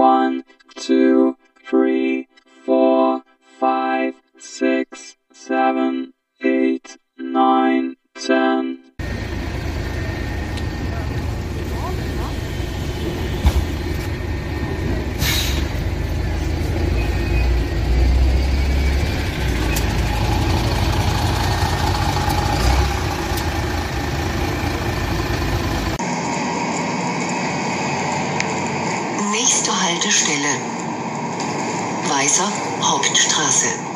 One, two, three, four, five, six, seven, Weißer Hauptstraße.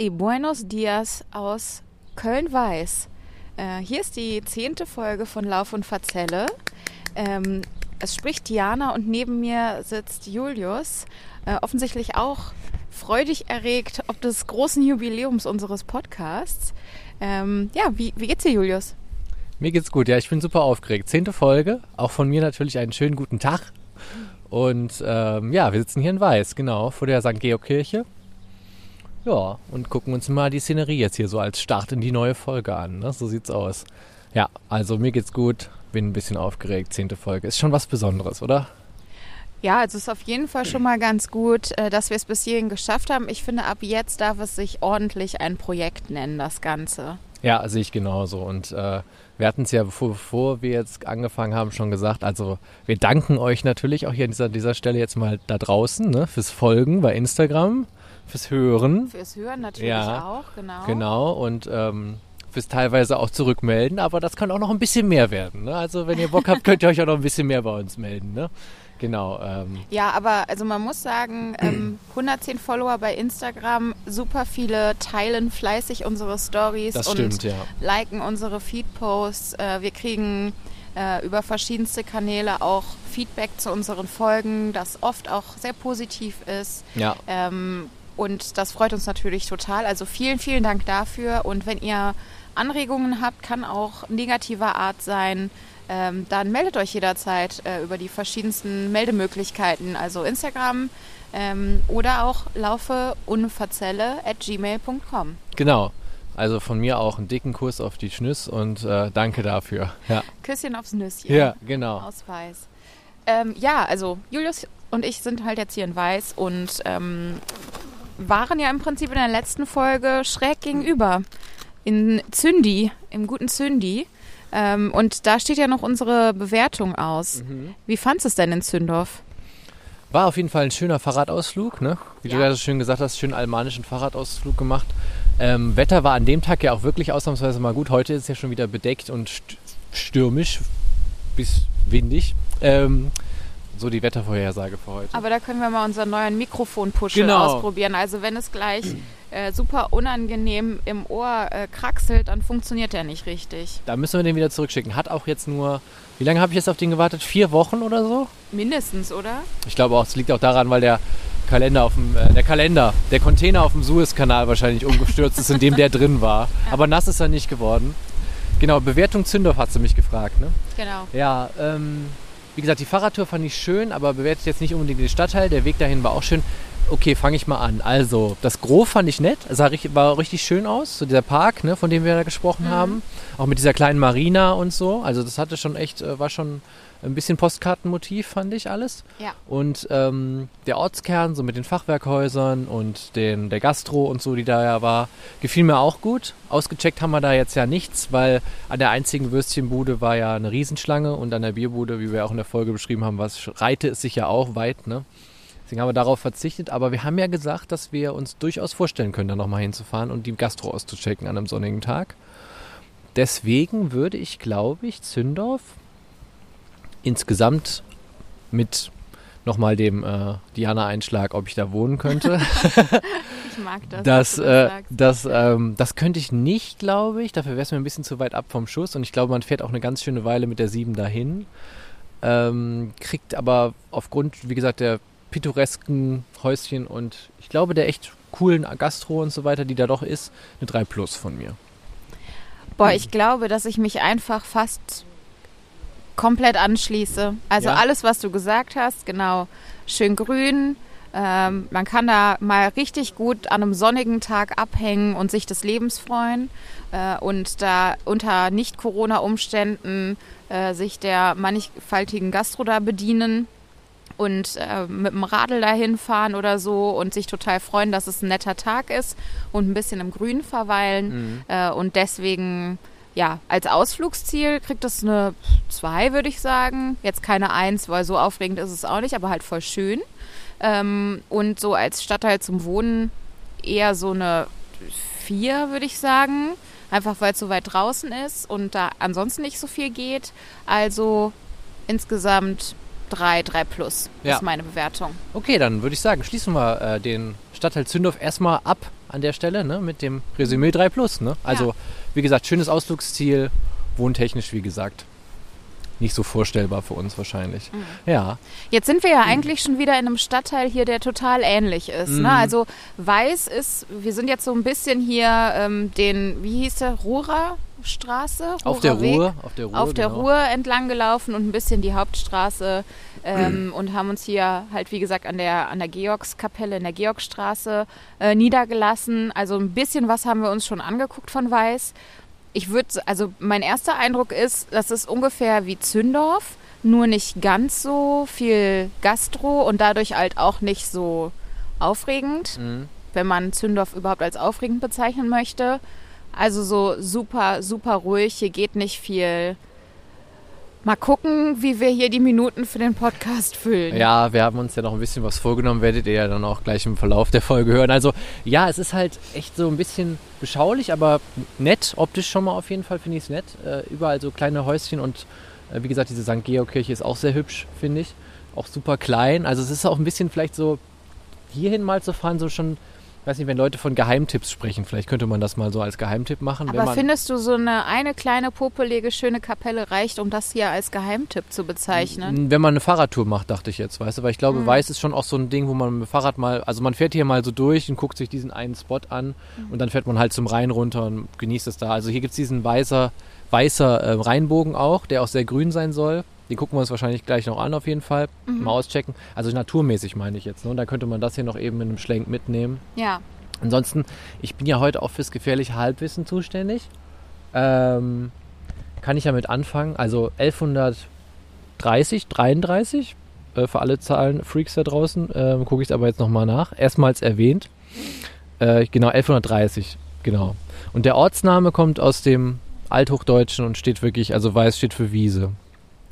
Y buenos dias aus Köln-Weiß. Äh, hier ist die zehnte Folge von Lauf und Verzelle. Ähm, es spricht Diana und neben mir sitzt Julius, äh, offensichtlich auch freudig erregt ob des großen Jubiläums unseres Podcasts. Ähm, ja, wie, wie geht's dir, Julius? Mir geht's gut, ja, ich bin super aufgeregt. Zehnte Folge, auch von mir natürlich einen schönen guten Tag. Und ähm, ja, wir sitzen hier in Weiß, genau, vor der St. Georg-Kirche. Ja, und gucken uns mal die Szenerie jetzt hier so als Start in die neue Folge an. Ne? So sieht's aus. Ja, also mir geht's gut, bin ein bisschen aufgeregt. Zehnte Folge ist schon was Besonderes, oder? Ja, also es ist auf jeden Fall schon mal ganz gut, äh, dass wir es bis hierhin geschafft haben. Ich finde, ab jetzt darf es sich ordentlich ein Projekt nennen, das Ganze. Ja, sehe ich genauso. Und äh, wir hatten es ja, bevor, bevor wir jetzt angefangen haben, schon gesagt. Also wir danken euch natürlich auch hier an dieser, dieser Stelle jetzt mal da draußen ne, fürs Folgen bei Instagram, fürs Hören. Fürs Hören natürlich Ja, auch, genau. Genau, und ähm, fürs teilweise auch zurückmelden, aber das kann auch noch ein bisschen mehr werden. Ne? Also wenn ihr Bock habt, könnt ihr euch auch noch ein bisschen mehr bei uns melden. Ne? Genau. Ähm, Ja, aber also man muss sagen, ähm, 110 Follower bei Instagram, super viele teilen fleißig unsere Stories Das und stimmt, ja. liken unsere Feed-Posts. Äh, wir kriegen äh, über verschiedenste Kanäle auch Feedback zu unseren Folgen, das oft auch sehr positiv ist. ja. Ähm, und das freut uns natürlich total. Also vielen, vielen Dank dafür. Und wenn ihr Anregungen habt, kann auch negativer Art sein, ähm, dann meldet euch jederzeit äh, über die verschiedensten Meldemöglichkeiten, also Instagram ähm, oder auch laufeunverzelle at gmail.com. Genau. Also von mir auch einen dicken Kuss auf die Schnüss und äh, danke dafür. Ja, Küsschen aufs Nüsschen. ja genau. Aus Weiß. Ähm, ja, also Julius und ich sind halt jetzt hier in Weiß und ähm, waren ja im Prinzip in der letzten Folge schräg gegenüber. In Zündi, im guten Zündi. Ähm, und da steht ja noch unsere Bewertung aus. Mhm. Wie fandest du es denn in Zündorf? War auf jeden Fall ein schöner Fahrradausflug, ne? Wie du Ja. ja so schön gesagt hast, schön almanischen Fahrradausflug gemacht. Ähm, Wetter war an dem Tag ja auch wirklich ausnahmsweise mal gut. Heute ist es ja schon wieder bedeckt und st stürmisch bis windig. Ähm, so die Wettervorhersage für heute. Aber da können wir mal unseren neuen Mikrofonpuschel Genau. ausprobieren. Also wenn es gleich äh, super unangenehm im Ohr äh, kraxelt, dann funktioniert der nicht richtig. Da müssen wir den wieder zurückschicken. Hat auch jetzt nur, wie lange habe ich jetzt auf den gewartet? Vier Wochen oder so? Mindestens, oder? Ich glaube auch, es liegt auch daran, weil der Kalender auf dem, äh, der Kalender, der Container auf dem Suezkanal wahrscheinlich umgestürzt ist, in dem der drin war. Aber nass ist er nicht geworden. Genau, Bewertung Zündorf hat sie mich gefragt, ne? Genau. Ja, ähm, wie gesagt, die Fahrradtour fand ich schön, aber bewertet jetzt nicht unbedingt den Stadtteil. Der Weg dahin war auch schön. Okay, fange ich mal an. Also, das Gros fand ich nett. Sah richtig, war richtig schön aus. So dieser Park, ne, von dem wir da gesprochen haben. Auch mit dieser kleinen Marina und so. Also, das hatte schon echt, äh, war schon ein bisschen Postkartenmotiv, fand ich alles. Ja. Und ähm, der Ortskern, so mit den Fachwerkhäusern und den, der Gastro und so, die da ja war, gefiel mir auch gut. Ausgecheckt haben wir da jetzt ja nichts, weil an der einzigen Würstchenbude war ja eine Riesenschlange und an der Bierbude, wie wir auch in der Folge beschrieben haben, was reite es sich ja auch weit, ne? Deswegen haben wir darauf verzichtet, aber wir haben ja gesagt, dass wir uns durchaus vorstellen können, da nochmal hinzufahren und die Gastro auszuchecken an einem sonnigen Tag. Deswegen würde ich, glaube ich, Zündorf insgesamt mit nochmal dem äh, Diana-Einschlag, ob ich da wohnen könnte. Ich mag das. Das, dass du äh, das, ähm, das könnte ich nicht, glaube ich. Dafür wäre es mir ein bisschen zu weit ab vom Schuss. Und ich glaube, man fährt auch eine ganz schöne Weile mit der 7 dahin. Ähm, kriegt aber aufgrund, wie gesagt, der pittoresken Häuschen und ich glaube, der echt coolen Gastro und so weiter, die da doch ist, eine 3 Plus von mir. Boah, ich glaube, dass ich mich einfach fast komplett anschließe. Also Ja? alles, was du gesagt hast, genau. Schön grün. Ähm, man kann da mal richtig gut an einem sonnigen Tag abhängen und sich des Lebens freuen äh, und da unter Nicht-Corona-Umständen äh, sich der mannigfaltigen Gastro da bedienen und äh, mit dem Radl dahin fahren oder so und sich total freuen, dass es ein netter Tag ist und ein bisschen im Grün verweilen. Äh, und deswegen, ja, als Ausflugsziel kriegt es eine 2, würde ich sagen. Jetzt keine 1, weil so aufregend ist es auch nicht, aber halt voll schön. Ähm, und so als Stadtteil zum Wohnen eher so eine 4, würde ich sagen. Einfach weil es so weit draußen ist und da ansonsten nicht so viel geht. Also insgesamt 3, 3 plus Ja. ist meine Bewertung. Okay, dann würde ich sagen, schließen wir äh, den Stadtteil Zündorf erstmal ab an der Stelle ne, mit dem Resümee 3 Plus. Ne? Also, Ja. Wie gesagt, schönes Ausflugsziel, wohntechnisch, wie gesagt. Nicht so vorstellbar für uns wahrscheinlich. Mhm. Ja, Jetzt sind wir ja eigentlich schon wieder in einem Stadtteil hier, der total ähnlich ist. Mhm. Ne? Also Weiß ist, wir sind jetzt so ein bisschen hier ähm, den, wie hieß der, Ruhrer Straße? auf der Weg? Ruhr. Auf der Ruhr, auf der genau. Ruhr entlang gelaufen und ein bisschen die Hauptstraße ähm, und haben uns hier halt, wie gesagt, an der, an der Georgskapelle in der Georgstraße äh, niedergelassen. Also ein bisschen was haben wir uns schon angeguckt von Weiß. Ich würde, also mein erster Eindruck ist, das ist ungefähr wie Zündorf, nur nicht ganz so viel Gastro und dadurch halt auch nicht so aufregend Mhm. wenn man Zündorf überhaupt als aufregend bezeichnen möchte. Also so super, super ruhig, hier geht nicht viel. Mal gucken, wie wir hier die Minuten für den Podcast füllen. Ja, wir haben uns ja noch ein bisschen was vorgenommen, werdet ihr ja dann auch gleich im Verlauf der Folge hören. Also ja, es ist halt echt so ein bisschen beschaulich, aber nett. Optisch schon mal auf jeden Fall finde ich es nett. Äh, überall so kleine Häuschen und äh, wie gesagt, diese St. Georg-Kirche ist auch sehr hübsch, finde ich. Auch super klein. Also es ist auch ein bisschen vielleicht so hierhin mal zu fahren, so schon, weiß nicht, wenn Leute von Geheimtipps sprechen, vielleicht könnte man das mal so als Geheimtipp machen. Aber findest du, so eine, eine kleine, popelige, schöne Kapelle reicht, um das hier als Geheimtipp zu bezeichnen? Wenn man eine Fahrradtour macht, dachte ich jetzt, weißt du, weil ich glaube, Weiß ist schon auch so ein Ding, wo man mit dem Fahrrad mal, also man fährt hier mal so durch und guckt sich diesen einen Spot an und dann fährt man halt zum Rhein runter und genießt es da. Also hier gibt es diesen weißer, weißer äh, Rheinbogen auch, der auch sehr grün sein soll. Den gucken wir uns wahrscheinlich gleich noch an, auf jeden Fall. Mal auschecken. Also naturmäßig meine ich jetzt. Ne? Und da könnte man das hier noch eben in einem Schlenk mitnehmen. Ja. Ansonsten, ich bin ja heute auch fürs gefährliche Halbwissen zuständig. Ähm, kann ich ja mit anfangen. Also 1130, 33, äh, für alle Zahlen-Freaks da draußen, ähm, gucke ich aber jetzt nochmal nach. Erstmals erwähnt. Äh, genau, 1130, genau. Und der Ortsname kommt aus dem Althochdeutschen und steht wirklich, also weiß steht für Wiese.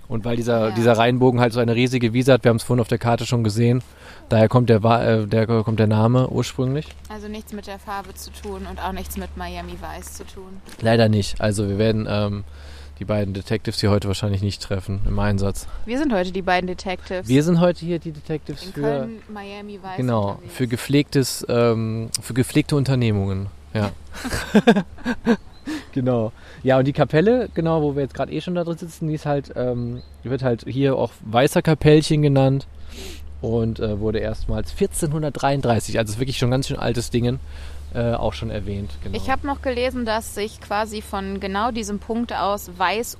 Und weil dieser, Ja. dieser Rheinbogen halt so eine riesige Wiese hat, wir haben es vorhin auf der Karte schon gesehen, daher kommt der, äh, der, kommt der Name ursprünglich. Also nichts mit der Farbe zu tun und auch nichts mit Miami Weiß zu tun. Leider nicht. Also wir werden ähm, die beiden Detectives hier heute wahrscheinlich nicht treffen im Einsatz. Wir sind heute die beiden Detectives. Wir sind heute hier die Detectives in für Köln, Miami Weiß. genau unterwegs. für gepflegtes ähm, für gepflegte Unternehmungen. Ja. genau. Ja und die Kapelle genau, wo wir jetzt gerade eh schon da drin sitzen, die ist halt ähm, wird halt hier auch weißer Kapellchen genannt und äh, wurde erstmals 1433, also ist wirklich schon ganz schön altes Dingen, äh, auch schon erwähnt. Genau. Ich habe noch gelesen, dass sich quasi von genau diesem Punkt aus Weiß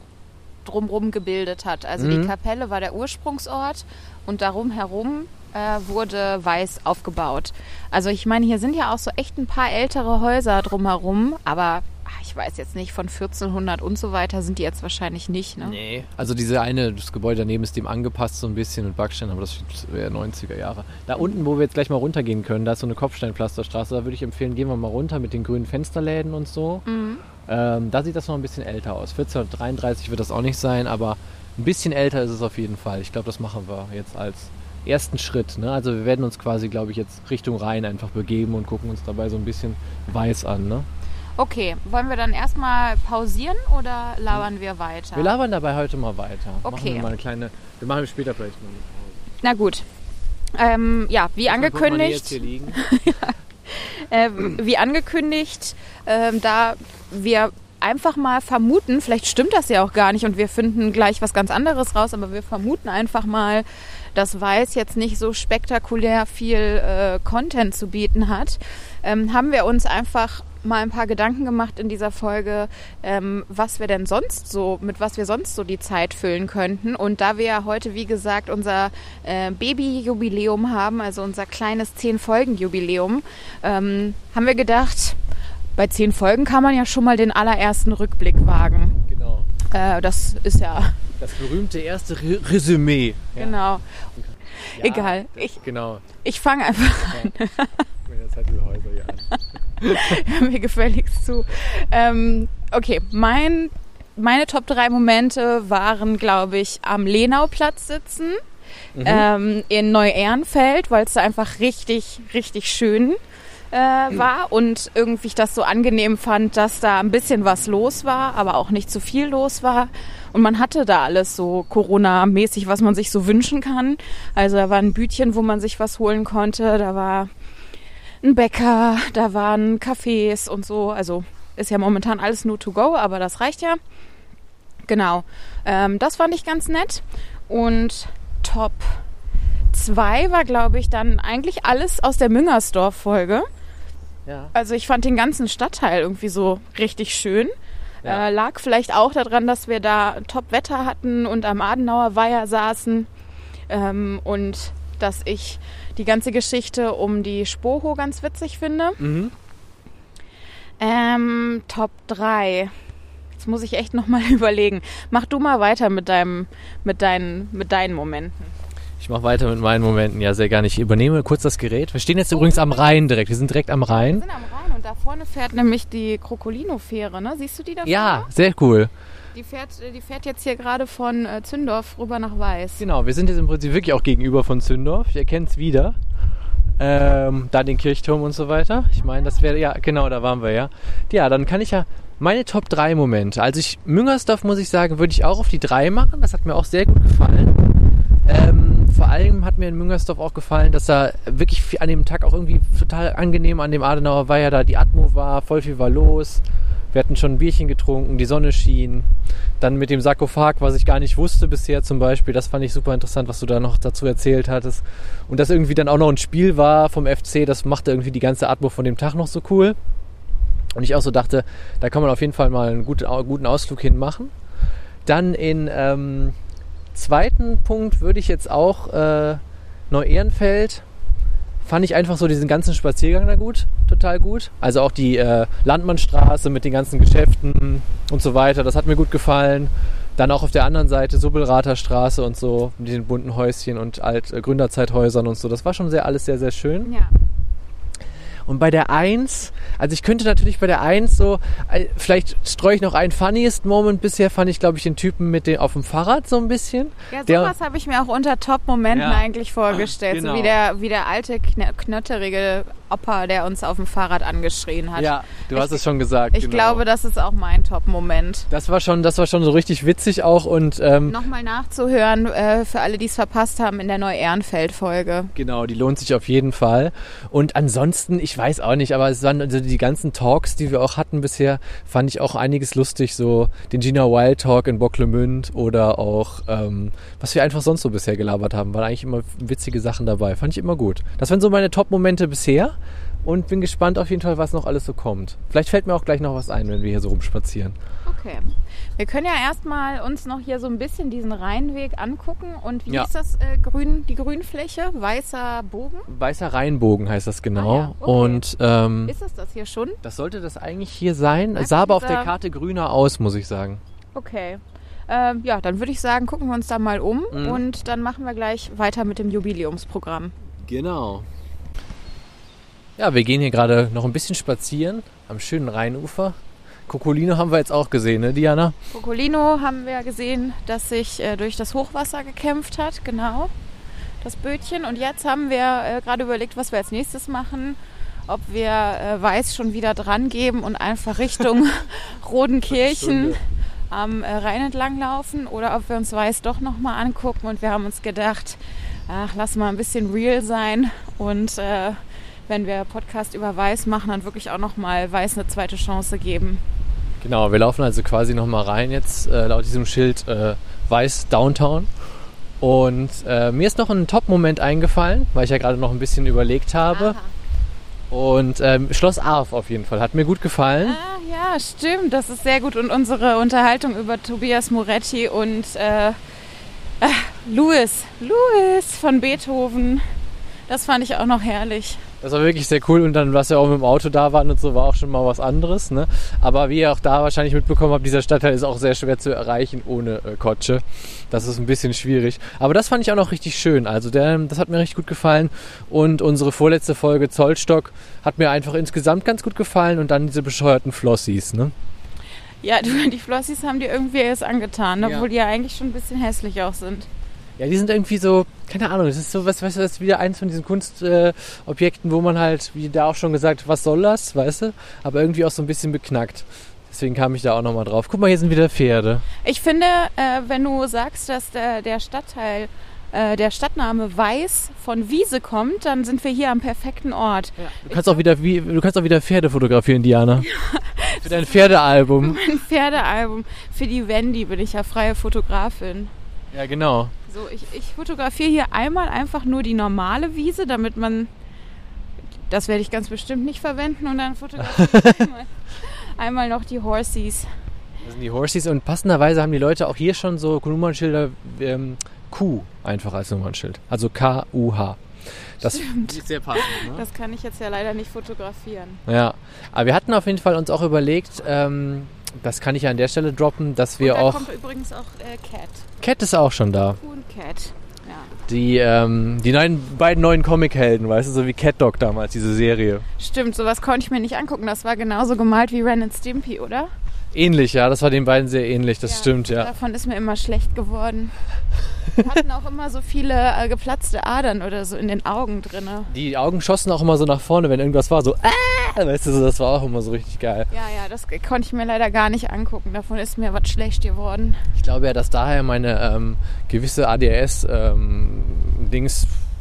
drumherum gebildet hat. Also Mhm. die Kapelle war der Ursprungsort und darum herum äh, wurde Weiß aufgebaut. Also ich meine, hier sind ja auch so echt ein paar ältere Häuser drumherum, aber ich weiß jetzt nicht, von 1400 und so weiter sind die jetzt wahrscheinlich nicht. Ne? Nee. Also diese eine, das Gebäude daneben ist dem angepasst so ein bisschen mit Backstein, aber das wäre 90er Jahre. Da unten, wo wir jetzt gleich mal runtergehen können, da ist so eine Kopfsteinpflasterstraße, da würde ich empfehlen, gehen wir mal runter mit den grünen Fensterläden und so. Ähm, da sieht das noch ein bisschen älter aus. 1433 wird das auch nicht sein, aber ein bisschen älter ist es auf jeden Fall. Ich glaube, das machen wir jetzt als ersten Schritt. Ne? Also wir werden uns quasi, glaube ich, jetzt Richtung Rhein einfach begeben und gucken uns dabei so ein bisschen weiß an. Ne? Okay, wollen wir dann erstmal pausieren oder labern wir weiter? Wir labern dabei heute mal weiter. Machen Okay. wir mal eine kleine, wir machen später vielleicht mal eine Pause. Na gut. Ähm, ja, wie angekündigt. jetzt hier liegen. äh, wie angekündigt, ähm, da wir einfach mal vermuten, vielleicht stimmt das ja auch gar nicht und wir finden gleich was ganz anderes raus, aber wir vermuten einfach mal, dass Weiß jetzt nicht so spektakulär viel äh, Content zu bieten hat, ähm, haben wir uns einfach mal ein paar Gedanken gemacht in dieser Folge, ähm, was wir denn sonst so, mit was wir sonst so die Zeit füllen könnten. Und da wir ja heute, wie gesagt, unser äh, Baby-Jubiläum haben, also unser kleines Zehn-Folgen-Jubiläum, ähm, haben wir gedacht, bei zehn Folgen kann man ja schon mal den allerersten Rückblick wagen. Genau. Äh, das ist ja, Das berühmte erste Re Resümee. Ja. genau. Ja, Egal. das- Ich- genau. Ich fange einfach Jetzt hat die Häuser hier an. mir gefälligst zu. Ähm, okay, mein, meine Top 3 Momente waren, glaube ich, am Lenauplatz sitzen, ähm, in Neu-Ehrenfeld, weil es da einfach richtig, richtig schön äh, war und irgendwie ich das so angenehm fand, dass da ein bisschen was los war, aber auch nicht zu viel los war. Und man hatte da alles so Corona-mäßig, was man sich so wünschen kann. Also da war ein Bütchen, wo man sich was holen konnte. Da war ein Bäcker, da waren Cafés und so. Also ist ja momentan alles nur to go, aber das reicht ja. Genau. Ähm, das fand ich ganz nett. Und Top 2 war, glaube ich, dann eigentlich alles aus der Müngersdorf-Folge. Ja. Also ich fand den ganzen Stadtteil irgendwie so richtig schön. Ja. Äh, lag vielleicht auch daran, dass wir da Top-Wetter hatten und am Adenauer Weiher saßen. Ähm, und dass ich die ganze Geschichte um die Spoho ganz witzig finde. Mhm. Ähm, Top 3. Jetzt muss ich echt nochmal überlegen. Mach du mal weiter mit deinem, mit deinen, mit deinen Momenten. Ich mache weiter mit meinen Momenten. Ja, sehr gerne. Ich übernehme kurz das Gerät. Wir stehen jetzt übrigens am Rhein direkt. Wir sind direkt am Wir Rhein. sind am Rhein und da vorne fährt nämlich die Krokolino-Fähre, ne? Siehst du die da Ja, sehr cool. Die fährt, äh, die fährt jetzt hier gerade von äh, Zündorf rüber nach Weiß. Genau, wir sind jetzt im Prinzip wirklich auch gegenüber von Zündorf. Ich erkenne es wieder. Ähm, da den Kirchturm und so weiter. Ich meine, das wäre, ja, genau, da waren wir ja. Ja, dann kann ich ja meine Top 3 Momente. Also ich, Müngersdorf muss ich sagen, würde ich auch auf die 3 machen. Das hat mir auch sehr gut gefallen. Ähm, vor allem hat mir in Müngersdorf auch gefallen, dass da wirklich an dem Tag auch irgendwie total angenehm an dem Adenauer Weiher da die Atmo war, voll viel war los. Wir hatten schon ein Bierchen getrunken, die Sonne schien. Dann mit dem Sarkophag, was ich gar nicht wusste bisher zum Beispiel, das fand ich super interessant, was du da noch dazu erzählt hattest. Und dass irgendwie dann auch noch ein Spiel war vom FC, das machte irgendwie die ganze Atmo von dem Tag noch so cool. Und ich auch so dachte, da kann man auf jeden Fall mal einen guten, Ausflug hinmachen. Dann in ähm, zweiten Punkt würde ich jetzt auch äh, Neu-Ehrenfeld. Fand ich einfach so diesen ganzen Spaziergang da gut, total gut. Also auch die äh, Landmannstraße mit den ganzen Geschäften und so weiter, das hat mir gut gefallen. Dann auch auf der anderen Seite Subbelrather Straße und so mit den bunten Häuschen und alt äh, Gründerzeithäusern und so. Das war schon sehr alles sehr, sehr schön. Ja. Und bei der 1, also ich könnte natürlich bei der 1 so, äh, vielleicht streue ich noch einen funniest Moment. Bisher fand ich, glaube ich, den Typen mit dem auf dem Fahrrad so ein bisschen. Ja, sowas habe ich mir auch unter Top-Momenten Ja. eigentlich vorgestellt. Genau. So wie der, wie der alte, kn- knötterige Opa, der uns auf dem Fahrrad angeschrien hat. Ja, du hast es schon gesagt. Ich genau. glaube, das ist auch mein Top-Moment. das war schon, das war schon so richtig witzig auch und ähm, Nochmal nachzuhören äh, für alle, die es verpasst haben in der Neu-Ehrenfeld-Folge. Genau, die lohnt sich auf jeden Fall. Und ansonsten, ich weiß auch nicht, aber es waren also die ganzen Talks, die wir auch hatten bisher, fand ich auch einiges lustig. So den Gina Wild Talk in Bocklemünd oder auch, ähm, was wir einfach sonst so bisher gelabert haben, waren eigentlich immer witzige Sachen dabei. Fand ich immer gut. Das waren so meine Top-Momente bisher. Und bin gespannt auf jeden Fall, was noch alles so kommt. Vielleicht fällt mir auch gleich noch was ein, wenn wir hier so rumspazieren. Okay. Wir können ja erstmal uns noch hier so ein bisschen diesen Rheinweg angucken. Und wie Ja. ist das äh, grün, die Grünfläche? Weißer Bogen? Weißer Rheinbogen heißt das genau. Ah ja, okay. Und ähm, Ist es das hier schon? das sollte das eigentlich hier sein. Einfach Sah aber auf der dieser- Karte grüner aus, muss ich sagen. Okay. Ähm, ja, dann würde ich sagen, gucken wir uns da mal um Mhm. und dann machen wir gleich weiter mit dem Jubiläumsprogramm. Genau. Ja, wir gehen hier gerade noch ein bisschen spazieren am schönen Rheinufer. Kokolino haben wir jetzt auch gesehen, ne, Diana? Pocolino haben wir gesehen, dass sich äh, durch das Hochwasser gekämpft hat, genau. Das Bötchen. Und jetzt haben wir äh, gerade überlegt, was wir als nächstes machen. Ob wir äh, Weiß schon wieder dran geben und einfach Richtung Rodenkirchen am äh, Rhein entlang laufen oder ob wir uns Weiß doch nochmal angucken. Und wir haben uns gedacht, ach, lass mal ein bisschen real sein und äh, wenn wir Podcast über Weiß machen, dann wirklich auch nochmal Weiß eine zweite Chance geben. Genau, wir laufen also quasi nochmal rein jetzt äh, laut diesem Schild äh, Weiß Downtown. Und äh, mir ist noch ein Top-Moment eingefallen, weil ich ja gerade noch ein bisschen überlegt habe. Und ähm, Schloss Arf auf jeden Fall. Hat mir gut gefallen. Ah, ja, stimmt. Das ist sehr gut. Und unsere Unterhaltung über Tobias Moretti und äh, äh, Louis, Louis von Beethoven, das fand ich auch noch herrlich. Das war wirklich sehr cool und dann, was wir auch mit dem Auto da waren und so, war auch schon mal was anderes. Ne? Aber wie ihr auch da wahrscheinlich mitbekommen habt, dieser Stadtteil ist auch sehr schwer zu erreichen ohne äh, Kotsche. Das ist ein bisschen schwierig. Aber das fand ich auch noch richtig schön. Also der, das hat mir richtig gut gefallen. Und unsere vorletzte Folge Zollstock hat mir einfach insgesamt ganz gut gefallen. Und dann diese bescheuerten Flossies. Ne? Ja, du, die Flossies haben dir irgendwie erst angetan, Ja. obwohl die ja eigentlich schon ein bisschen hässlich auch sind. Ja, die sind irgendwie so, keine Ahnung, das ist so, was, weißt du, das ist wieder eins von diesen Kunstobjekten, äh, wo man halt, wie da auch schon gesagt, was soll das, weißt du? Aber irgendwie auch so ein bisschen beknackt. Deswegen kam ich da auch nochmal drauf. Guck mal, hier sind wieder Pferde. Ich finde, äh, wenn du sagst, dass der, der Stadtteil, äh, der Stadtname Weiß von Wiese kommt, dann sind wir hier am perfekten Ort. Du kannst auch wieder, wie, du kannst auch wieder Pferde fotografieren, Diana. Für dein Pferdealbum. Ein Pferdealbum. Für die Wendy bin ich ja freie Fotografin. Ja, genau. So, ich, ich fotografiere hier einmal einfach nur die normale Wiese, damit man. Das werde ich ganz bestimmt nicht verwenden und dann fotografiere ich einmal, einmal noch die Horsies. Das sind die Horsies und passenderweise haben die Leute auch hier schon so Nummernschilder ähm, Q einfach als Nummernschild. Also K-U-H. Das ist sehr passend. Ne? Das kann ich jetzt ja leider nicht fotografieren. Ja, aber wir hatten auf jeden Fall uns auch überlegt, ähm, das kann ich ja an der Stelle droppen, dass wir und da auch. kommt übrigens auch äh, Cat. Cat ist auch schon da. Cool Cat. Ja. Die, ähm, die neuen, beiden neuen Comic-Helden, weißt du, so wie Cat Dog damals, diese Serie. Stimmt, sowas konnte ich mir nicht angucken. Das war genauso gemalt wie Ren and Stimpy, oder? Ähnlich, ja, das war den beiden sehr ähnlich, das stimmt, ja. Davon ist mir immer schlecht geworden. Wir hatten auch immer so viele äh, geplatzte Adern oder so in den Augen drinne. Die Augen schossen auch immer so nach vorne, wenn irgendwas war, so, ah, weißt du, so, das war auch immer so richtig geil. Ja, ja, das konnte ich mir leider gar nicht angucken. Davon ist mir was schlecht geworden. Ich glaube ja, dass daher meine ähm, gewisse ADS-Dings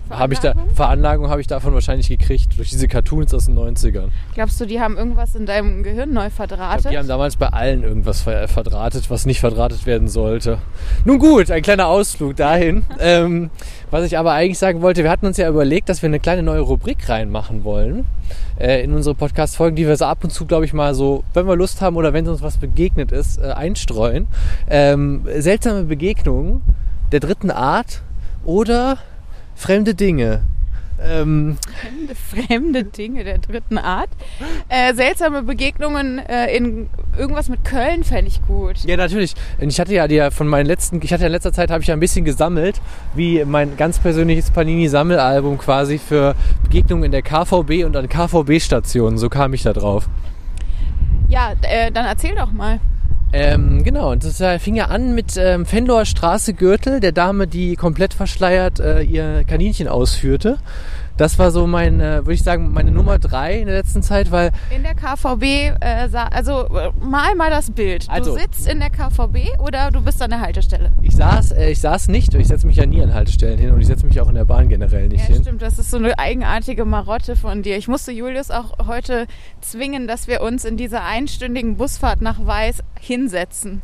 habe ich da Veranlagung? Habe ich davon wahrscheinlich gekriegt durch diese Cartoons aus den 90ern. Glaubst du, die haben irgendwas in deinem Gehirn neu Ich glaub, verdrahtet? die haben damals bei allen irgendwas ver verdrahtet, was nicht verdrahtet werden sollte. Nun gut, ein kleiner Ausflug dahin. ähm, was ich aber eigentlich sagen wollte, wir hatten uns ja überlegt, dass wir eine kleine neue Rubrik reinmachen wollen äh, in unsere Podcast-Folgen, die wir so ab und zu, glaube ich, mal so, wenn wir Lust haben oder wenn uns was begegnet ist, äh, einstreuen. Ähm, seltsame Begegnungen der dritten Art oder fremde Dinge. Ähm, Fremde, fremde Dinge der dritten Art. Äh, seltsame Begegnungen äh, in irgendwas mit Köln fände ich gut. Ja, natürlich. Und Ich hatte ja die von meinen letzten, ich hatte ja in letzter Zeit habe ich ja ein bisschen gesammelt, wie mein ganz persönliches Panini-Sammelalbum quasi für Begegnungen in der KVB und an KVB-Stationen. So kam ich da drauf. Ja, äh, dann erzähl doch mal. Ähm, genau, und das äh, fing ja an mit ähm, Fenloher Straße Gürtel, der Dame, die komplett verschleiert äh, ihr Kaninchen ausführte. Das war so mein, äh, würde ich sagen, meine Nummer drei in der letzten Zeit, weil In der KVB, äh, also äh, mal mal das Bild. Also- du sitzt in der KVB oder du bist an der Haltestelle? ich saß, äh, ich saß nicht, ich setze mich ja nie an Haltestellen hin und ich setze mich auch in der Bahn generell nicht Ja, hin. stimmt. Das ist so eine eigenartige Marotte von dir. Ich musste Julius auch heute zwingen, dass wir uns in dieser einstündigen Busfahrt nach Weiß hinsetzen.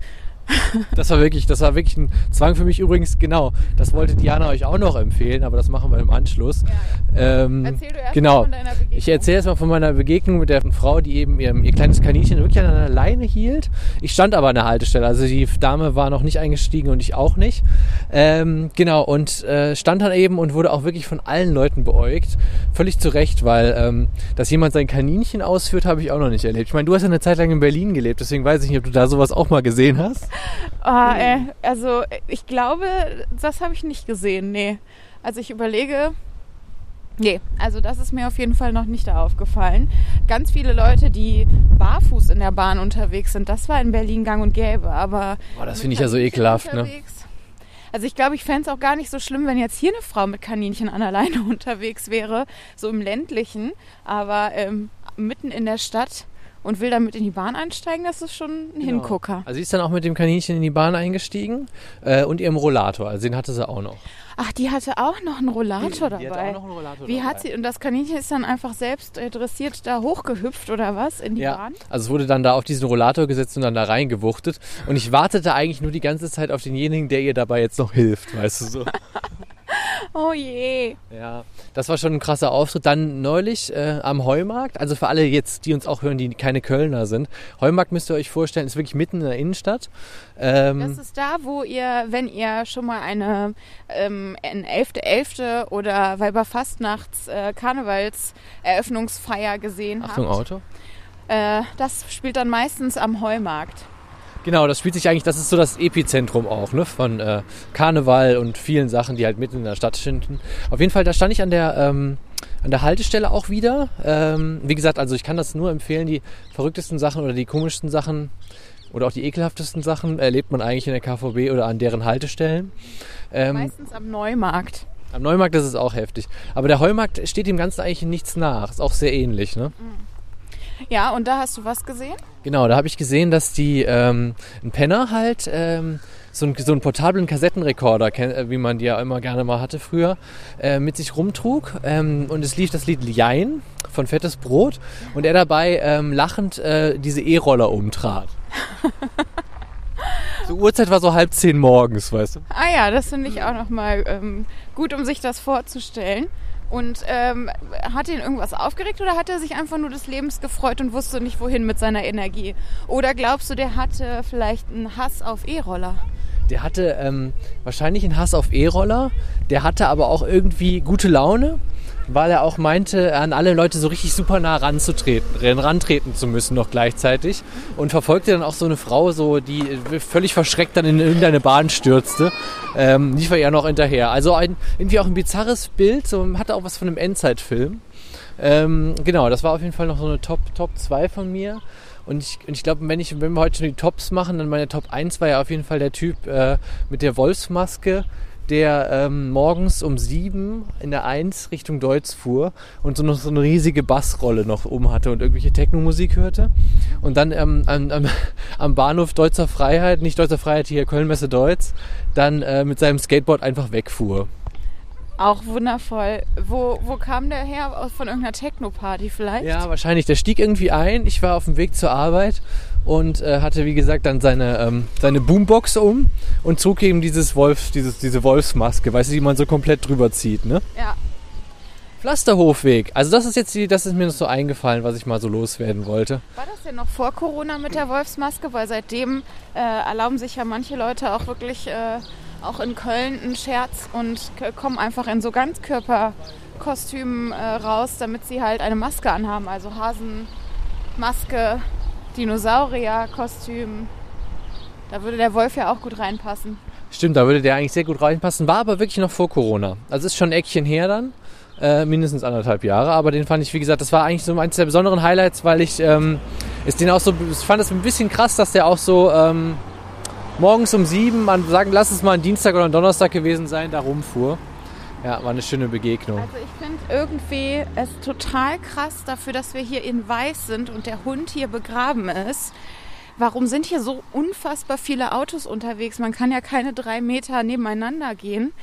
Das war wirklich, das war wirklich ein Zwang für mich übrigens, genau. Das wollte Diana euch auch noch empfehlen, aber das machen wir im Anschluss. Ähm, Erzähl du erst genau. mal von deiner Begegnung. Ich erzähle jetzt mal von meiner Begegnung mit der Frau, die eben ihr, ihr kleines Kaninchen wirklich an einer Leine hielt. Ich stand aber an der Haltestelle, also die Dame war noch nicht eingestiegen und ich auch nicht. Ähm, genau, und äh, stand dann eben und wurde auch wirklich von allen Leuten beäugt. Völlig zu Recht, weil ähm, dass jemand sein Kaninchen ausführt, habe ich auch noch nicht erlebt. Ich meine, du hast ja eine Zeit lang in Berlin gelebt, deswegen weiß ich nicht, ob du da sowas auch mal gesehen hast. Ah, äh, also ich glaube, das habe ich nicht gesehen. Nee. Also ich überlege. Nee, also das ist mir auf jeden Fall noch nicht da aufgefallen. Ganz viele Leute, die barfuß in der Bahn unterwegs sind, das war in Berlin gang und gäbe. Aber Boah, das finde ich ja so ekelhaft, ne? Also ich glaube, ich fände es auch gar nicht so schlimm, wenn jetzt hier eine Frau mit Kaninchen an der Leine unterwegs wäre, so im ländlichen, aber ähm, mitten in der Stadt und will damit in die Bahn einsteigen, das ist schon ein Hingucker. Also sie ist dann auch mit dem Kaninchen in die Bahn eingestiegen äh, und ihrem Rollator. Also den hatte sie auch noch. Ach, die hatte auch noch einen Rollator Die hatte dabei. auch noch einen Rollator Wie dabei. hat sie, und das Kaninchen ist dann einfach selbst äh, dressiert da hochgehüpft oder was in die Ja, Bahn? also es wurde dann da auf diesen Rollator gesetzt und dann da reingewuchtet. Und ich wartete eigentlich nur die ganze Zeit auf denjenigen, der ihr dabei jetzt noch hilft, weißt du so. Oh je. Ja, das war schon ein krasser Auftritt. Dann neulich äh, am Heumarkt, also für alle jetzt, die uns auch hören, die keine Kölner sind. Heumarkt müsst ihr euch vorstellen, ist wirklich mitten in der Innenstadt. Ähm, Das ist da, wo ihr, wenn ihr schon mal eine ähm, ein 11.11. oder Weiberfastnachts äh, Karnevalseröffnungsfeier gesehen Achtung, habt. Auto. Äh, das spielt dann meistens am Heumarkt. Genau, das spielt sich eigentlich, das ist so das Epizentrum auch, ne, von äh, Karneval und vielen Sachen, die halt mitten in der Stadt finden. Auf jeden Fall, da stand ich an der, ähm, an der Haltestelle auch wieder. Ähm, wie gesagt, also ich kann das nur empfehlen, die verrücktesten Sachen oder die komischsten Sachen oder auch die ekelhaftesten Sachen erlebt man eigentlich in der KVB oder an deren Haltestellen. Ähm, Meistens am Neumarkt. am Neumarkt ist es auch heftig. Aber der Heumarkt steht dem Ganzen eigentlich nichts nach. Ist auch sehr ähnlich, ne? Ja, und da hast du was gesehen? Genau, da habe ich gesehen, dass die ähm, ein Penner halt ähm, so, einen, so einen portablen Kassettenrekorder, äh, wie man die ja immer gerne mal hatte früher, äh, mit sich rumtrug. Ähm, und es lief das Lied Jein von Fettes Brot und er dabei ähm, lachend äh, diese E-Roller umtrat. so Uhrzeit war so halb zehn morgens, weißt du? Ah ja, das finde ich auch nochmal ähm, gut, um sich das vorzustellen. Und ähm, hat ihn irgendwas aufgeregt oder hat er sich einfach nur des Lebens gefreut und wusste nicht wohin mit seiner Energie? Oder glaubst du, der hatte vielleicht einen Hass auf E-Roller? Der hatte ähm, wahrscheinlich einen Hass auf E-Roller. Der hatte aber auch irgendwie gute Laune, weil er auch meinte, an alle Leute so richtig super nah ranzutreten, rantreten zu müssen noch gleichzeitig. Und verfolgte dann auch so eine Frau, so die völlig verschreckt dann in irgendeine Bahn stürzte. Ähm, lief er ja noch hinterher. Also ein, irgendwie auch ein bizarres Bild, so, hatte auch was von einem Endzeitfilm. Ähm, genau, das war auf jeden Fall noch so eine Top, Top 2 von mir. Und ich, und ich glaube, wenn, wenn wir heute schon die Tops machen, dann meine Top 1 war ja auf jeden Fall der Typ äh, mit der Wolfsmaske, der ähm, morgens um sieben in der 1 Richtung Deutz fuhr und so noch so eine riesige Bassrolle noch oben hatte und irgendwelche Techno-Musik hörte. Und dann ähm, am, am, am Bahnhof Deutzer Freiheit, nicht Deutzer Freiheit, hier Kölnmesse Deutz, dann äh, mit seinem Skateboard einfach wegfuhr. Auch wundervoll. Wo, wo kam der her? Von irgendeiner Techno-Party vielleicht? Ja, wahrscheinlich. Der stieg irgendwie ein. Ich war auf dem Weg zur Arbeit und äh, hatte, wie gesagt, dann seine, ähm, seine Boombox um und zog eben dieses Wolf, dieses, diese Wolfsmaske, weißt du, die man so komplett drüber zieht, ne? ja. Pflasterhofweg. Also das ist jetzt die, das ist mir noch so eingefallen, was ich mal so loswerden wollte. War das denn noch vor Corona mit der Wolfsmaske? Weil seitdem äh, erlauben sich ja manche Leute auch wirklich äh, auch in Köln einen Scherz und kommen einfach in so Ganzkörperkostümen äh, raus, damit sie halt eine Maske anhaben. Also Hasenmaske, Dinosaurierkostüm. Da würde der Wolf ja auch gut reinpassen. Stimmt, da würde der eigentlich sehr gut reinpassen. War aber wirklich noch vor Corona. Also ist schon ein Eckchen her dann. Äh, mindestens anderthalb Jahre. Aber den fand ich, wie gesagt, das war eigentlich so eines der besonderen Highlights, weil ich ähm, ist den auch so, ich fand es ein bisschen krass, dass der auch so ähm, morgens um sieben, man sagen, lass es mal ein Dienstag oder ein Donnerstag gewesen sein, da rumfuhr. Ja, war eine schöne Begegnung. Also ich finde irgendwie es total krass dafür, dass wir hier in Weiß sind und der Hund hier begraben ist. Warum sind hier so unfassbar viele Autos unterwegs? Man kann ja keine drei Meter nebeneinander gehen,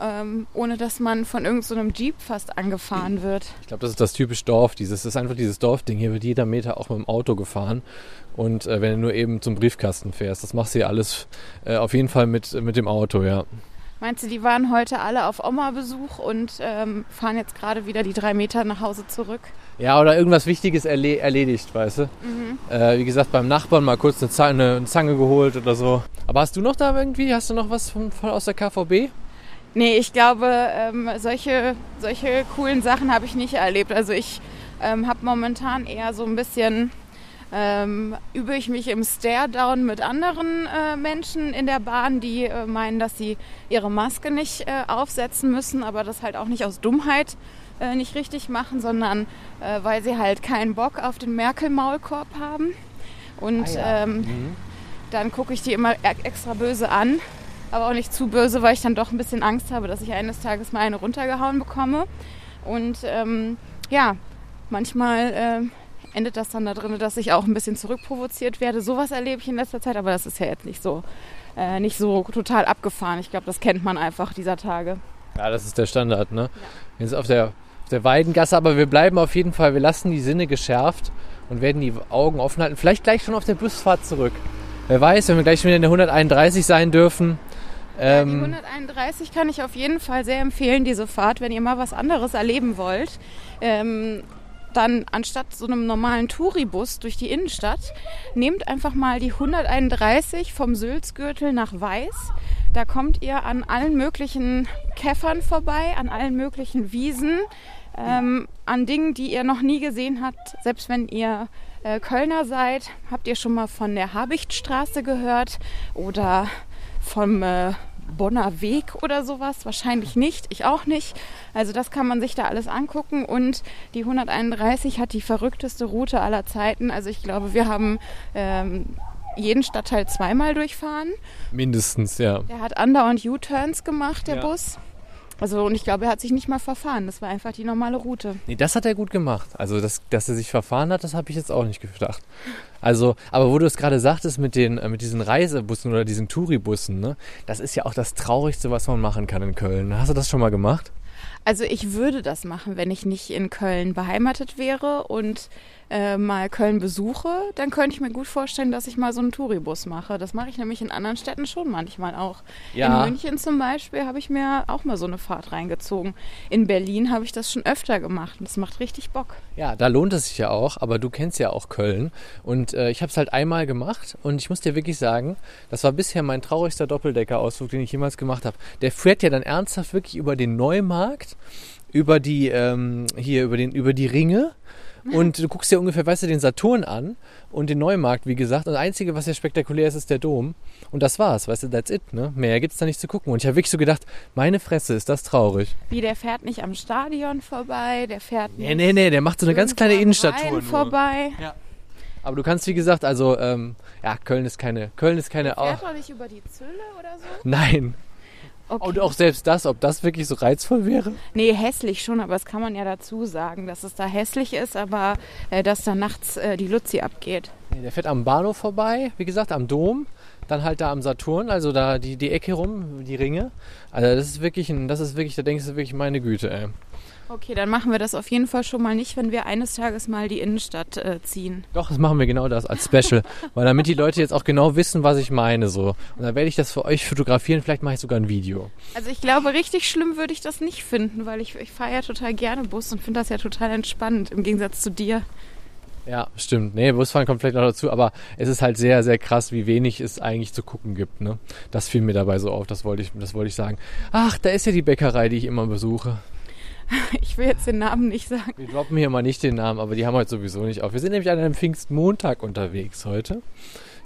ähm, ohne dass man von irgendeinem so Jeep fast angefahren wird. Ich glaube, das ist das typisch Dorf. Dieses das ist einfach dieses Dorfding. Hier wird jeder Meter auch mit dem Auto gefahren. Und äh, wenn du nur eben zum Briefkasten fährst, das machst du ja alles äh, auf jeden Fall mit, mit dem Auto, ja. Meinst du, die waren heute alle auf Oma-Besuch und ähm, fahren jetzt gerade wieder die drei Meter nach Hause zurück? Ja, oder irgendwas Wichtiges erle erledigt, weißt du? Äh, wie gesagt, beim Nachbarn mal kurz eine Zange, eine Zange geholt oder so. Aber hast du noch da irgendwie, hast du noch was von, von aus der KVB? Nee, ich glaube, ähm, solche, solche coolen Sachen habe ich nicht erlebt. Also ich ähm, habe momentan eher so ein bisschen, ähm, übe ich mich im Stare-Down mit anderen äh, Menschen in der Bahn, die äh, meinen, dass sie ihre Maske nicht äh, aufsetzen müssen, aber das halt auch nicht aus Dummheit äh, nicht richtig machen, sondern äh, weil sie halt keinen Bock auf den Merkel-Maulkorb haben. Und ähm, dann gucke ich die immer e- extra böse an, aber auch nicht zu böse, weil ich dann doch ein bisschen Angst habe, dass ich eines Tages mal eine runtergehauen bekomme. Und ähm, ja, manchmal ähm, endet das dann da drin, dass ich auch ein bisschen zurückprovoziert werde. Sowas erlebe ich in letzter Zeit, aber das ist ja jetzt nicht so, äh, nicht so total abgefahren. Ich glaube, das kennt man einfach dieser Tage. Ja, das ist der Standard, ne? Jetzt auf der, auf der Weidengasse, aber wir bleiben auf jeden Fall, wir lassen die Sinne geschärft und werden die Augen offen halten. Vielleicht gleich schon auf der Busfahrt zurück. Wer weiß, wenn wir gleich wieder in der 131 sein dürfen. die Ähm, 131 kann ich auf jeden Fall sehr empfehlen, diese Fahrt, wenn ihr mal was anderes erleben wollt. Ähm, dann anstatt so einem normalen Touribus durch die Innenstadt, nehmt einfach mal die 131 vom Sülzgürtel nach Weiß. Da kommt ihr an allen möglichen Käffern vorbei, an allen möglichen Wiesen, ähm, an Dingen, die ihr noch nie gesehen habt. Selbst wenn ihr äh, Kölner seid, habt ihr schon mal von der Habichtstraße gehört oder vom äh, Bonner Weg oder sowas? Wahrscheinlich nicht, ich auch nicht. Also das kann man sich da alles angucken und die 131 hat die verrückteste Route aller Zeiten. Also ich glaube, wir haben ähm, jeden Stadtteil zweimal durchfahren. mindestens, ja. Der hat andauernd U-Turns gemacht, der Ja. Bus. Also und ich glaube, er hat sich nicht mal verfahren. Das war einfach die normale Route. Nee, das hat er gut gemacht. Also, das, dass er sich verfahren hat, das habe ich jetzt auch nicht gedacht. Also, aber wo du es gerade sagtest mit, den, äh, mit diesen Reisebussen oder diesen Touribussen, ne? das ist ja auch das Traurigste, was man machen kann in Köln. Hast du das schon mal gemacht? Also ich würde das machen, wenn ich nicht in Köln beheimatet wäre und äh, mal Köln besuche, dann könnte ich mir gut vorstellen, dass ich mal so einen Touribus mache. Das mache ich nämlich in anderen Städten schon manchmal auch. Ja. In München zum Beispiel habe ich mir auch mal so eine Fahrt reingezogen. In Berlin habe ich das schon öfter gemacht und das macht richtig Bock. Ja, da lohnt es sich ja auch, aber du kennst ja auch Köln. Und äh, ich habe es halt einmal gemacht und ich muss dir wirklich sagen, das war bisher mein traurigster Doppeldecker-Ausflug, den ich jemals gemacht habe. Der fährt ja dann ernsthaft wirklich über den Neumarkt, über die, ähm, hier, über, den, über die Ringe. Und du guckst dir ungefähr, weißt du, den Saturn an und den Neumarkt, wie gesagt. Und das Einzige, was ja spektakulär ist, ist der Dom. Und das war's, weißt du, that's it, ne? Mehr gibt's da nicht zu gucken. Und ich habe wirklich so gedacht, meine Fresse, ist das traurig. Wie, der fährt nicht am Stadion vorbei, der fährt Nee, nicht nee, nee, der macht so eine ganz kleine Innenstadttour. Vorbei. Aber du kannst, wie gesagt, also, ähm, ja, Köln ist keine, Köln ist keine, Der fährt doch nicht über die Zülle oder so? nein. Okay. Und auch selbst das, ob das wirklich so reizvoll wäre? Nee, hässlich schon, aber das kann man ja dazu sagen, dass es da hässlich ist, aber äh, dass da nachts äh, die Luzi abgeht. Nee, der fährt am Bahnhof vorbei, wie gesagt, am Dom, dann halt da am Saturn, also da die, die Ecke rum, die Ringe. Also das ist wirklich ein, das ist wirklich, da denkst du wirklich, meine Güte, ey. Okay, dann machen wir das auf jeden Fall schon mal nicht, wenn wir eines Tages mal die Innenstadt äh, ziehen. Doch, das machen wir genau das als Special, weil damit die Leute jetzt auch genau wissen, was ich meine, so. Und dann werde ich das für euch fotografieren, vielleicht mache ich sogar ein Video. Also ich glaube, richtig schlimm würde ich das nicht finden, weil ich, ich fahre ja total gerne Bus und finde das ja total entspannt, im Gegensatz zu dir. Ja, stimmt. Nee, Busfahren kommt vielleicht noch dazu, aber es ist halt sehr, sehr krass, wie wenig es eigentlich zu gucken gibt. Ne? Das fiel mir dabei so auf, das wollte ich, das wollte ich sagen. Ach, da ist ja die Bäckerei, die ich immer besuche. Ich will jetzt den Namen nicht sagen. Wir droppen hier mal nicht den Namen, aber die haben heute sowieso nicht auf. Wir sind nämlich an einem Pfingstmontag unterwegs heute.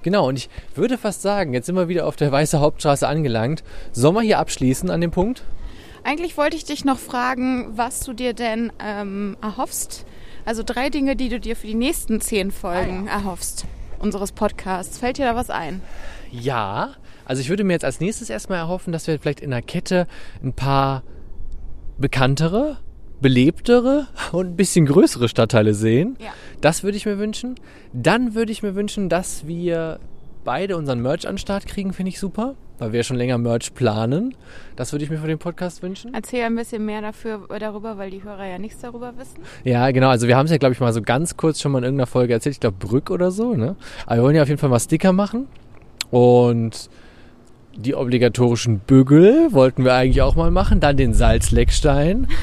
Genau, und ich würde fast sagen, jetzt sind wir wieder auf der Weiße Hauptstraße angelangt. Sollen wir hier abschließen an dem Punkt? Eigentlich wollte ich dich noch fragen, was du dir denn ähm, erhoffst. Also drei Dinge, die du dir für die nächsten zehn Folgen erhoffst unseres Podcasts. Fällt dir da was ein? Ja, also ich würde mir jetzt als nächstes erstmal erhoffen, dass wir vielleicht in der Kette ein paar bekanntere, belebtere und ein bisschen größere Stadtteile sehen. Ja. Das würde ich mir wünschen. Dann würde ich mir wünschen, dass wir beide unseren Merch an den Start kriegen, finde ich super, weil wir ja schon länger Merch planen. Das würde ich mir für den Podcast wünschen. Erzähl ein bisschen mehr dafür, darüber, weil die Hörer ja nichts darüber wissen. Ja, genau. Also wir haben es ja, glaube ich, mal so ganz kurz schon mal in irgendeiner Folge erzählt. Ich glaube, Brück oder so. Ne? Aber wir wollen ja auf jeden Fall mal Sticker machen. Und die obligatorischen Bügel wollten wir eigentlich auch mal machen. Dann den Salzleckstein.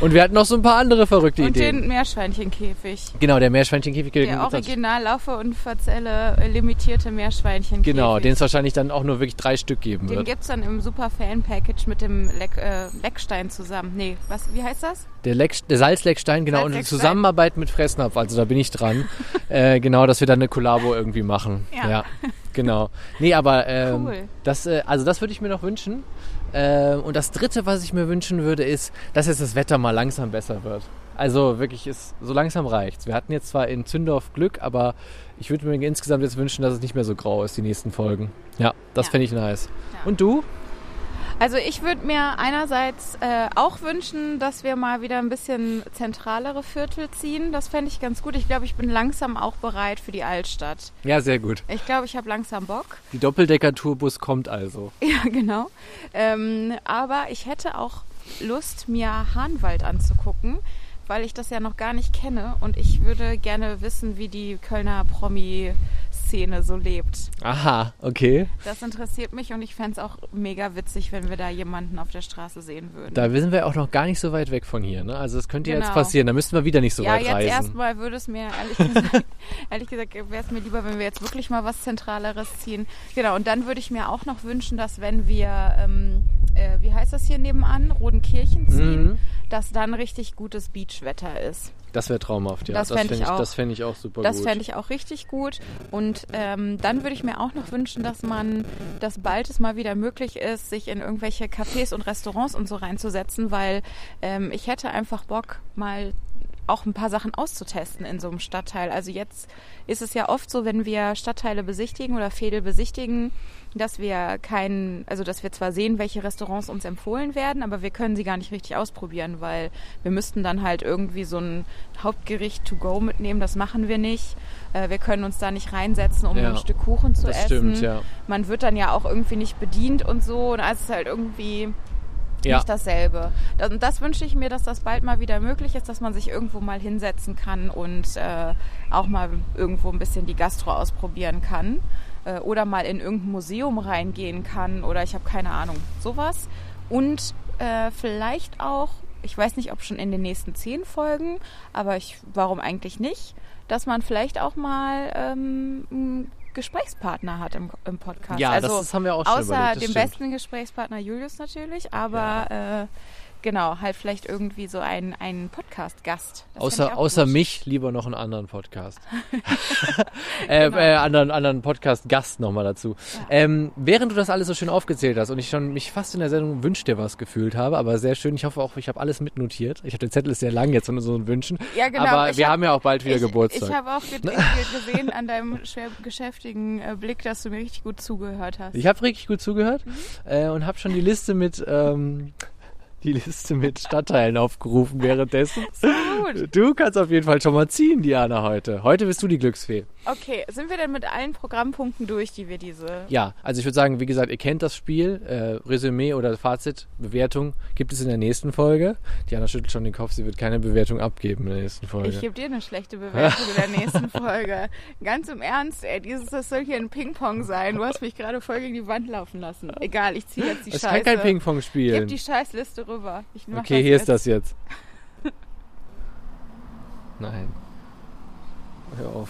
Und wir hatten noch so ein paar andere verrückte Und Ideen. den Meerschweinchenkäfig. Genau, der Meerschweinchenkäfig. Der original Laufe und Verzelle äh, limitierte Meerschweinchenkäfig. Genau, den es wahrscheinlich dann auch nur wirklich drei Stück geben Den wird. gibt's dann im Super Fan Package mit dem Leck, äh, Leckstein zusammen. Nee, was, wie heißt das? Der, Leck, der Salzleckstein, genau, und in Salzleckstein. Zusammenarbeit mit Fressnapf, also da bin ich dran. äh, genau, dass wir dann eine Kollabo irgendwie machen. Ja. genau. Nee, aber ähm, Cool. das, äh, also das würde ich mir noch wünschen. Ähm, und das dritte, was ich mir wünschen würde, ist, dass jetzt das Wetter mal langsam besser wird. Also wirklich, ist, so langsam reicht's. Wir hatten jetzt zwar in Zündorf Glück, aber ich würde mir insgesamt jetzt wünschen, dass es nicht mehr so grau ist, die nächsten Folgen. Ja, das Ja. fände ich nice. Ja. Und du? Also ich würde mir einerseits äh, auch wünschen, dass wir mal wieder ein bisschen zentralere Viertel ziehen. Das fände ich ganz gut. Ich glaube, ich bin langsam auch bereit für die Altstadt. Ja, sehr gut. Ich glaube, ich habe langsam Bock. Die Doppeldecker-Tourbus kommt also. Ja, genau. Ähm, aber ich hätte auch Lust, mir Hahnwald anzugucken, weil ich das ja noch gar nicht kenne und ich würde gerne wissen, wie die Kölner Promi-Szene so lebt. Aha, okay. Das interessiert mich und ich fände es auch mega witzig, wenn wir da jemanden auf der Straße sehen würden. Da sind wir auch noch gar nicht so weit weg von hier. Ne? Also das könnte ja jetzt Genau. passieren. Da müssten wir wieder nicht so ja, weit jetzt reisen. erstmal würde es mir ehrlich gesagt, ehrlich gesagt wäre es mir lieber, wenn wir jetzt wirklich mal was Zentraleres ziehen. Genau, und dann würde ich mir auch noch wünschen, dass wenn wir, ähm, äh, wie heißt das hier nebenan, Rodenkirchen ziehen, Mhm. dass dann richtig gutes Beachwetter ist. Das wäre traumhaft, ja. Das fänd fänd ich auch. Das fände ich auch super Das gut. fände ich auch richtig gut. Und ähm, dann würde ich mir auch noch wünschen, dass man, dass bald es mal wieder möglich ist, sich in irgendwelche Cafés und Restaurants und so reinzusetzen, weil ähm, ich hätte einfach Bock, mal auch ein paar Sachen auszutesten in so einem Stadtteil. Also jetzt ist es ja oft so, wenn wir Stadtteile besichtigen oder Fädel besichtigen, dass wir keinen, also dass wir zwar sehen, welche Restaurants uns empfohlen werden, aber wir können sie gar nicht richtig ausprobieren, weil wir müssten dann halt irgendwie so ein Hauptgericht to go mitnehmen. Das machen wir nicht. Äh, wir können uns da nicht reinsetzen, um Ja, ein Stück Kuchen zu das essen. stimmt, ja. Man wird dann ja auch irgendwie nicht bedient und so. Und es ist halt irgendwie Ja. nicht dasselbe. Das, und das wünsche ich mir, dass das bald mal wieder möglich ist, dass man sich irgendwo mal hinsetzen kann und äh, auch mal irgendwo ein bisschen die Gastro ausprobieren kann. Äh, oder mal in irgendein Museum reingehen kann oder ich habe keine Ahnung, sowas. Und äh, vielleicht auch, ich weiß nicht, ob schon in den nächsten zehn Folgen, aber ich, warum eigentlich nicht, dass man vielleicht auch mal ähm, Gesprächspartner hat im, im Podcast. Ja, also, das, das haben wir auch schon Außer überlegt. Dem stimmt. besten Gesprächspartner Julius natürlich, aber äh, genau, halt vielleicht irgendwie so ein, ein Podcast-Gast. Außer, außer gut. mich lieber noch einen anderen Podcast. äh, Genau. äh, anderen, anderen Podcast-Gast nochmal dazu. Ähm, während du das alles so schön aufgezählt hast und ich schon mich fast in der Sendung Wünsch dir was gefühlt habe, aber sehr schön, ich hoffe auch, ich habe alles mitnotiert. Ich habe den Zettel ist sehr lang jetzt von so Wünschen. Ja, genau. Aber wir hab- haben ja auch bald wieder ich, Geburtstag. Ich habe auch ge ge gesehen an deinem schwer geschäftigen äh, Blick, dass du mir richtig gut zugehört hast. Ich habe richtig gut zugehört Mhm. äh, und habe schon die Liste mit ähm, die Liste mit Stadtteilen aufgerufen währenddessen. Gut. Du kannst auf jeden Fall schon mal ziehen, Diana, heute. Heute bist du die Glücksfee. Okay, sind wir denn mit allen Programmpunkten durch, die wir diese... Ja, also ich würde sagen, wie gesagt, ihr kennt das Spiel. Äh, Resümee oder Fazit, Bewertung gibt es in der nächsten Folge. Diana schüttelt schon den Kopf, sie wird keine Bewertung abgeben in der nächsten Folge. Ich gebe dir eine schlechte Bewertung in der nächsten Folge. Ganz im Ernst, ey, dieses, das soll hier ein Ping-Pong sein. Du hast mich gerade voll gegen die Wand laufen lassen. Egal, ich ziehe jetzt die ich Scheiße. kann kein Ping-Pong Gib spielen. die Scheißliste rüber. Ich mach Okay, hier ist jetzt. das jetzt. Nein. Hör auf.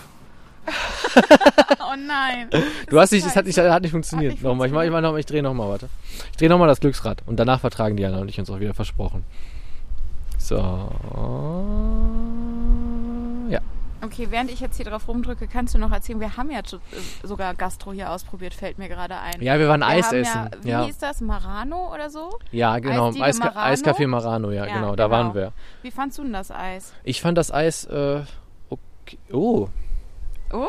Oh nein. Du hast nicht, es hat nicht, hat nicht funktioniert. Hat nicht nochmal, ich mach, ich, mach noch, ich drehe nochmal, warte. Ich drehe nochmal das Glücksrad und danach vertragen Diana und ich uns auch wieder versprochen. So. Ja. Okay, während ich jetzt hier drauf rumdrücke, kannst du noch erzählen, wir haben ja äh, sogar Gastro hier ausprobiert, fällt mir gerade ein. Ja, wir waren wir Eis essen. Ja, wie Ja, hieß das? Marano oder so? ja genau. Eiska Marano? Eiscafé Marano, ja, Ja, genau, da genau. waren wir. Wie fandst du denn das Eis? Ich fand das Eis, äh, okay. Oh, Oh,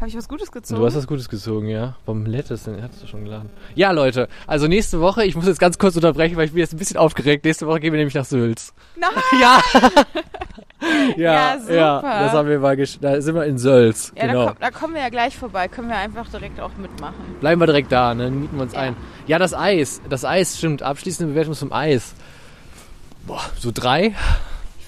habe ich was Gutes gezogen? du hast was Gutes gezogen, ja. Warum lädt das denn? Hattest du schon geladen? Ja, Leute, also nächste Woche, ich muss jetzt ganz kurz unterbrechen, weil ich bin jetzt ein bisschen aufgeregt. Nächste Woche gehen wir nämlich nach Sülz. Nein! Ja! ja, Ja, super. ja, das haben wir mal Da sind wir in Sölz. Ja, genau. da, da kommen wir ja gleich vorbei. Können wir einfach direkt auch mitmachen. Bleiben wir direkt da, ne? Mieten wir uns Ja. ein. Ja, das Eis. Das Eis stimmt. Abschließende Bewertung zum Eis. Boah, so drei.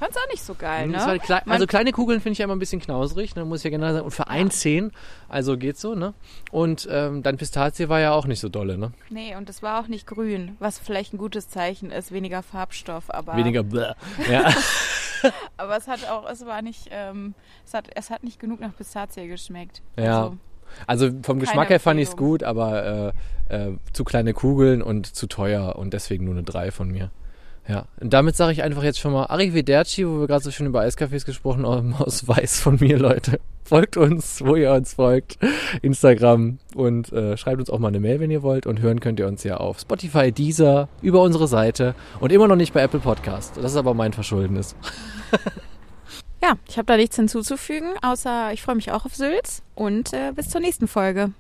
Ich fand's auch nicht so geil, ne? Das war klei- also kleine Kugeln finde ich ja immer ein bisschen knauserig, ne? muss ich ja generell sagen. Und für ein Zehn, also geht's so, ne? Und ähm, dann Pistazie war ja auch nicht so dolle, ne? Nee, und es war auch nicht grün, was vielleicht ein gutes Zeichen ist, weniger Farbstoff, aber Weniger bläh. Ja. aber es hat auch, es war nicht, ähm, es hat, es hat nicht genug nach Pistazie geschmeckt. Ja. Also, Also vom Geschmack her fand ich es gut, aber äh, äh, zu kleine Kugeln und zu teuer und deswegen nur eine 3 von mir. Ja, und damit sage ich einfach jetzt schon mal Arrivederci, wo wir gerade so schön über Eiscafés gesprochen haben, aus Weiß von mir, Leute. Folgt uns, wo ihr uns folgt, Instagram und äh, schreibt uns auch mal eine Mail, wenn ihr wollt. Und hören könnt ihr uns ja auf Spotify, Deezer, über unsere Seite und immer noch nicht bei Apple Podcast. Das ist aber mein Verschuldenes. ja, ich habe da nichts hinzuzufügen, außer ich freue mich auch auf Sülz und äh, bis zur nächsten Folge.